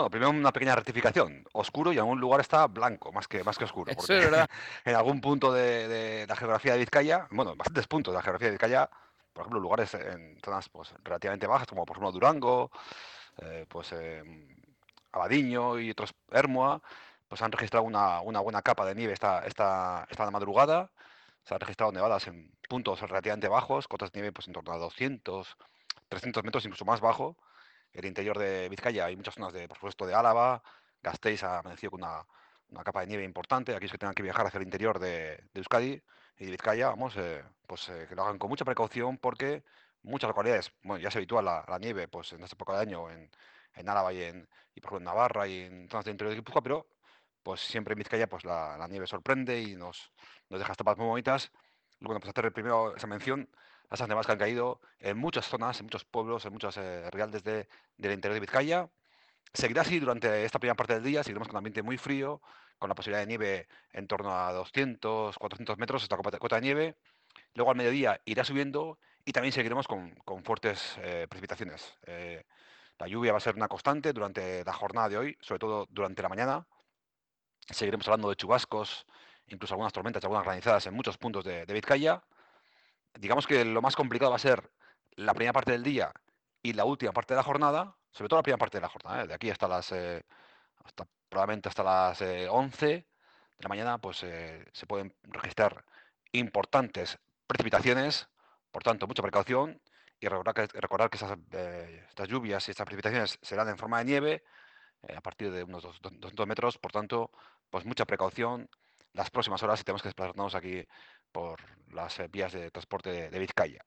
Bueno, primero una pequeña rectificación. Oscuro y en algún lugar está blanco, más que, más que oscuro. Porque es verdad. en algún punto de, de la geografía de Vizcaya, bueno, en bastantes puntos de la geografía de Vizcaya, por ejemplo, lugares en zonas pues, relativamente bajas, como por ejemplo Durango, eh, pues eh, Abadiño y otros, Hermoa, pues han registrado una, una buena capa de nieve esta, esta, esta madrugada. Se han registrado nevadas en puntos relativamente bajos, cotas de nieve pues, en torno a 200, 300 metros, incluso más bajo. El interior de Vizcaya hay muchas zonas, de, por supuesto, de Álava. Gasteiz ha amanecido con una, una capa de nieve importante. Aquellos que tengan que viajar hacia el interior de, de Euskadi y de Vizcaya, vamos, eh, pues eh, que lo hagan con mucha precaución porque muchas localidades, bueno, ya se habitúa la, la nieve pues en esta época de año en, en Álava y, en, y por ejemplo en Navarra y en zonas del interior de Guipúzcoa, pero pues siempre en Vizcaya pues la, la nieve sorprende y nos, nos deja estapas muy bonitas. Bueno, pues hacer primero esa mención esas nevadas que han caído en muchas zonas, en muchos pueblos, en muchas eh, del interior de Vizcaya. Seguirá así durante esta primera parte del día, seguiremos con un ambiente muy frío, con la posibilidad de nieve en torno a 200, 400 metros, esta cota, de nieve. Luego al mediodía irá subiendo y también seguiremos con, con fuertes eh, precipitaciones. Eh, la lluvia va a ser una constante durante la jornada de hoy, sobre todo durante la mañana. Seguiremos hablando de chubascos, incluso algunas tormentas y algunas granizadas en muchos puntos de, de Vizcaya. Digamos que lo más complicado va a ser la primera parte del día y la última parte de la jornada, sobre todo la primera parte de la jornada, ¿eh? de aquí hasta las, eh, probablemente hasta las eh, 11 de la mañana, pues eh, se pueden registrar importantes precipitaciones, por tanto, mucha precaución y recordar que, recordar que estas lluvias y estas precipitaciones serán en forma de nieve a partir de unos dos- 200 metros, por tanto, pues mucha precaución las próximas horas si tenemos que desplazarnos aquí por las eh, vías de transporte de, Vizcaya.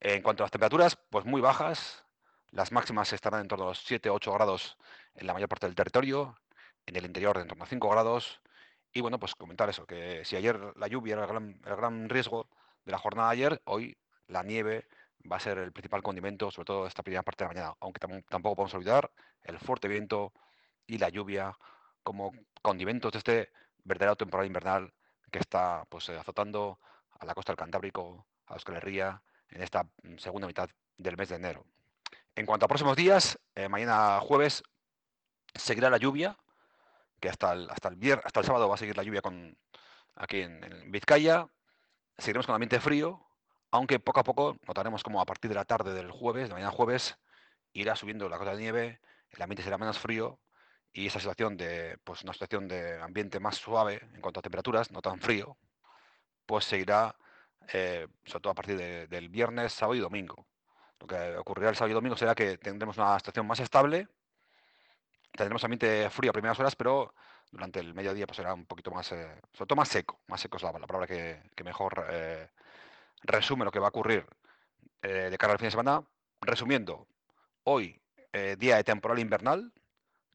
En cuanto a las temperaturas, pues muy bajas. Las máximas estarán en torno a los 7-8 grados en la mayor parte del territorio, en el interior en torno a 5 grados. Y bueno, pues comentar eso, que si ayer la lluvia era el gran, riesgo de la jornada de ayer, hoy la nieve va a ser el principal condimento, sobre todo esta primera parte de la mañana, aunque tam- tampoco podemos olvidar el fuerte viento y la lluvia como condimentos de este verdadero temporal invernal que está pues eh, azotando a la costa del Cantábrico, a Euskal Herria, en esta mm, segunda mitad del mes de enero. En cuanto a próximos días, eh, mañana jueves seguirá la lluvia, que hasta el, hasta el, hasta el sábado va a seguir la lluvia con, aquí en, en Vizcaya. Seguiremos con ambiente frío, aunque poco a poco notaremos como a partir de la tarde del jueves, de mañana jueves, irá subiendo la cota de nieve, el ambiente será menos frío y esa situación de pues una situación de ambiente más suave en cuanto a temperaturas, no tan frío, pues seguirá eh, sobre todo a partir de- del viernes, sábado y domingo. Lo que ocurrirá el sábado y domingo será que tendremos una situación más estable, tendremos ambiente frío a primeras horas, pero durante el mediodía pues será un poquito más, eh, sobre todo más seco, más seco es la, la palabra que, mejor eh, resume lo que va a ocurrir eh, de cara al fin de semana. Resumiendo, hoy día de temporal invernal,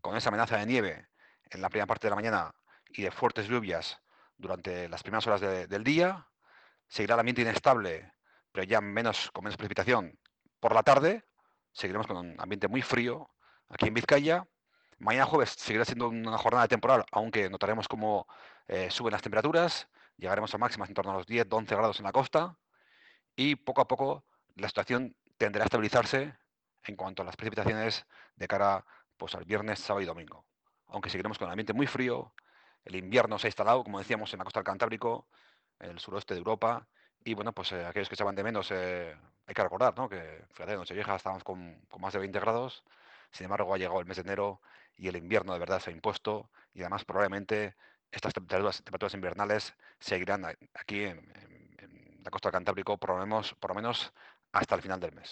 con esa amenaza de nieve en la primera parte de la mañana y de fuertes lluvias durante las primeras horas de- del día. Seguirá el ambiente inestable, pero ya menos, con menos precipitación por la tarde. Seguiremos con un ambiente muy frío aquí en Vizcaya. Mañana jueves seguirá siendo una jornada temporal, aunque notaremos cómo eh, suben las temperaturas. Llegaremos a máximas en torno a los 10-11 grados en la costa. Y poco a poco la situación tenderá a estabilizarse en cuanto a las precipitaciones de cara pues, al viernes, sábado y domingo. Aunque seguiremos con el ambiente muy frío, el invierno se ha instalado, como decíamos, en la costa del Cantábrico, en el suroeste de Europa, y bueno, pues eh, aquellos que echaban de menos, eh, hay que recordar, ¿no? Que fíjate, en Nochevieja estábamos con, con más de 20 grados, sin embargo ha llegado el mes de enero y el invierno de verdad se ha impuesto, y además probablemente estas temperaturas, invernales seguirán aquí en, la costa del Cantábrico por lo menos hasta el final del mes.